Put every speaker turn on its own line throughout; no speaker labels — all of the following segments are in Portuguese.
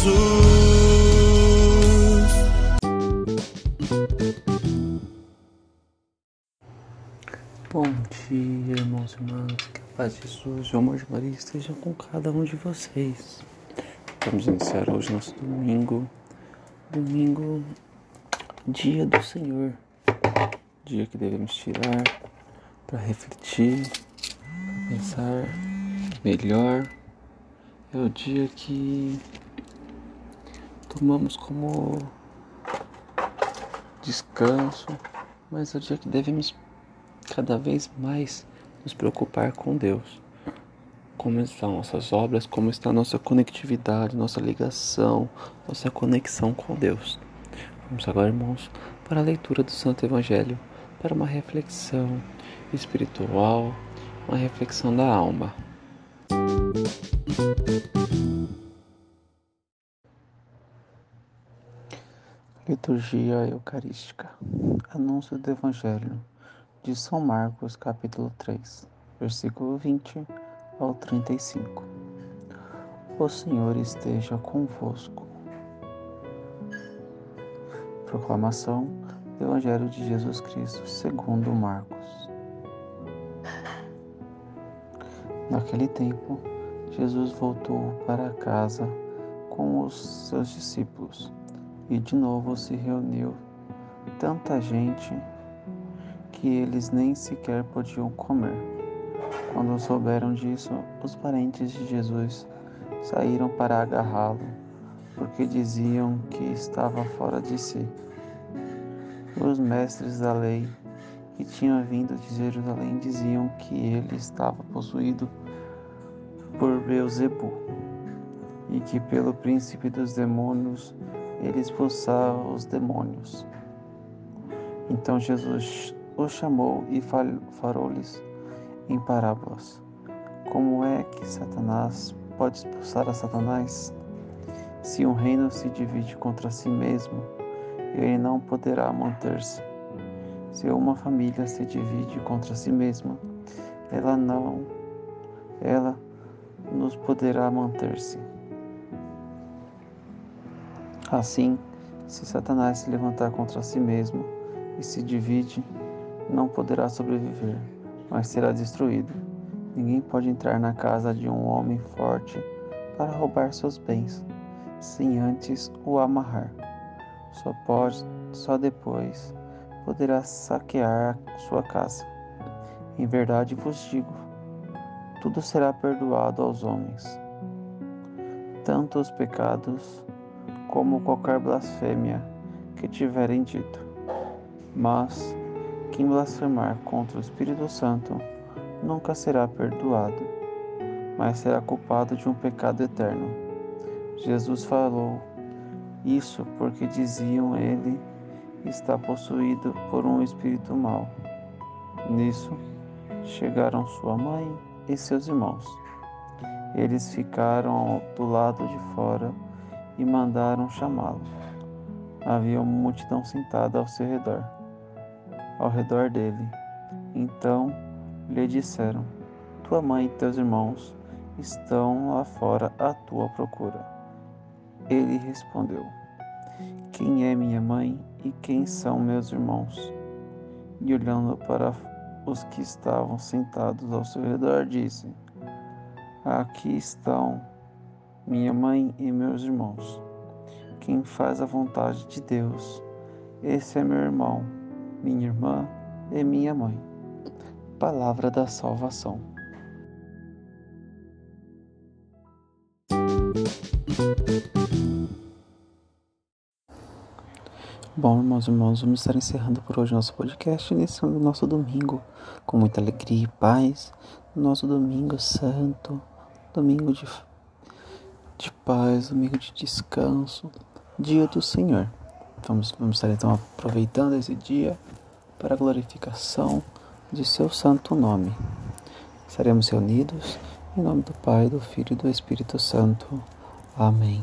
Jesus.
Bom dia, irmãos e irmãs, que a paz de Jesus e o amor de Maria estejam com cada um de vocês. Vamos iniciar hoje nosso domingo, domingo, dia do Senhor, dia que devemos tirar para refletir, para pensar melhor. É o dia que tomamos como descanso, mas é o dia que devemos cada vez mais nos preocupar com Deus. Como estão nossas obras, como está nossa conectividade, nossa ligação, nossa conexão com Deus. Vamos agora, irmãos, para a leitura do Santo Evangelho, para uma reflexão espiritual, uma reflexão da alma. Liturgia Eucarística. Anúncio do Evangelho de São Marcos, capítulo 3, versículo 20 ao 35. O Senhor esteja convosco. Proclamação do Evangelho de Jesus Cristo, segundo Marcos. Naquele tempo, Jesus voltou para casa com os seus discípulos e de novo se reuniu tanta gente que eles nem sequer podiam comer. Quando souberam disso, os parentes de Jesus saíram para agarrá-lo, porque diziam que estava fora de si. Os mestres da lei que tinham vindo de Jerusalém diziam que ele estava possuído por Beuzebu e que pelo príncipe dos demônios ele expulsava os demônios. Então Jesus o chamou e falou-lhes em parábolas: Como é que Satanás pode expulsar a Satanás? Se um reino se divide contra si mesmo, ele não poderá manter-se. Se uma família se divide contra si mesma, ela não, ela nos poderá manter-se. Assim, se Satanás se levantar contra si mesmo e se divide, não poderá sobreviver, mas será destruído. Ninguém pode entrar na casa de um homem forte para roubar seus bens, sem antes o amarrar. Só pode, só depois poderá saquear sua casa. Em verdade vos digo, tudo será perdoado aos homens, tanto os pecados como qualquer blasfêmia que tiverem dito. Mas quem blasfemar contra o Espírito Santo nunca será perdoado, mas será culpado de um pecado eterno. Jesus falou isso porque diziam ele está possuído por um espírito mau. Nisso chegaram sua mãe e seus irmãos. Eles ficaram do lado de fora e mandaram chamá-lo. Havia uma multidão sentada ao seu redor, ao redor dele. Então lhe disseram: Tua mãe e teus irmãos estão lá fora à tua procura. Ele respondeu: Quem é minha mãe e quem são meus irmãos? E olhando para os que estavam sentados ao seu redor, disse: Aqui estão minha mãe e meus irmãos. Quem faz a vontade de Deus, esse é meu irmão, minha irmã e minha mãe. Palavra da salvação. Bom, irmãos e irmãos, vamos estar encerrando por hoje nosso podcast, iniciando nosso domingo com muita alegria e paz. Nosso domingo santo, domingo de, de paz, domingo de descanso, dia do Senhor. Vamos, vamos estar então aproveitando esse dia para a glorificação de seu santo nome. Estaremos reunidos em nome do Pai, do Filho e do Espírito Santo. Amém.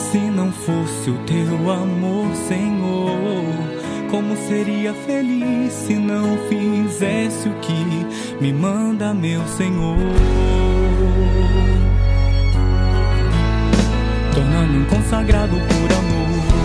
Se não fosse o teu amor, Senhor, como seria feliz se não fizesse o que me manda, meu Senhor? Tornar-me um consagrado por amor.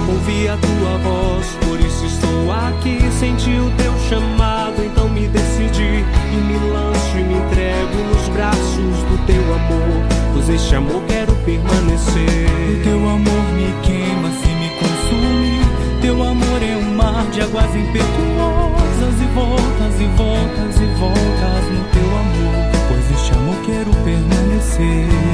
Ouvi a tua voz, por isso estou aqui. Senti o teu chamado, então me decidi e me lanço e me entrego nos braços do teu amor. Pois este amor quero permanecer.
O teu amor me queima se me consumir. Teu amor é um mar de águas impetuosas e voltas e voltas e voltas no teu amor. Pois este amor quero permanecer.